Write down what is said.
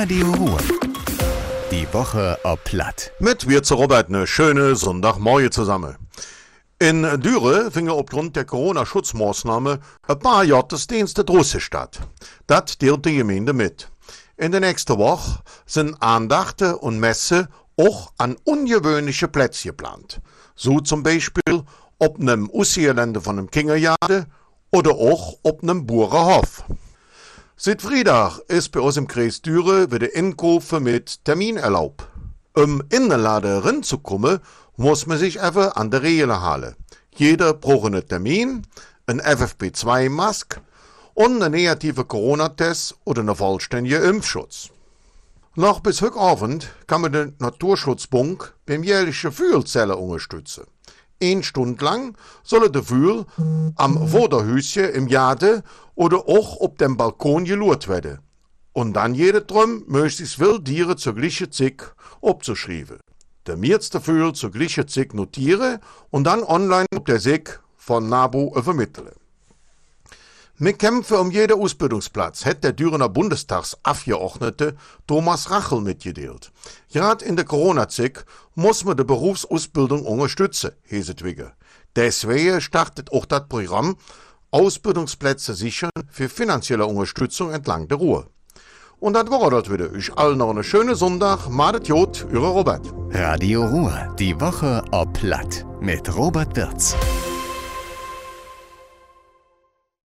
Radio Ruhr. Die Woche ob Platt. Mit wir zu Robert eine schöne Sonntagmorgen zusammen. In Düre fingen aufgrund der Corona-Schutzmaßnahme ein paar Gottesdienste draussen statt. Das deelt die Gemeinde mit. In der nächsten Woche sind Andachte und Messe auch an ungewöhnliche Plätze geplant. So zum Beispiel ob nem Ussierlande von einem Kingerjade oder auch ob nem Burenhof. Seit Freitag ist bei uns im Kreis Düre wieder Inkäufe mit Termin erlaubt. Um in den Laden reinzukommen, muss man sich einfach an der Regeln halten. Jeder braucht einen Termin, ein FFP2-Mask und einen negativen Corona-Test oder einen vollständigen Impfschutz. Noch bis heute Abend kann man den Naturschutzbund beim jährlichen Fühlzellen unterstützen. Eine Stunde lang soll der Fühl am Woderhüschen im Jade oder auch auf dem Balkon gelurt werden. Und dann jede drum möglichst will Tiere zur gleichen Zeit abzuschreiben. Der meiste Fühl zur gleichen Zeit notieren und dann online auf der Sieg von NABU vermitteln. Mit Kämpfen um jeden Ausbildungsplatz hat der Dürener Bundestagsabgeordnete Thomas Rachel mitgedeelt. Gerade in der Corona-Zeit muss man die Berufsausbildung unterstützen, heset Wigge. Deswegen startet auch das Programm Ausbildungsplätze sichern für finanzielle Unterstützung entlang der Ruhr. Und das war das wieder. Ich allen noch einen schönen Sonntag. Madet Jod, Ihre Robert. Radio Ruhr. Die Woche ob Platt. Mit Robert Wirz.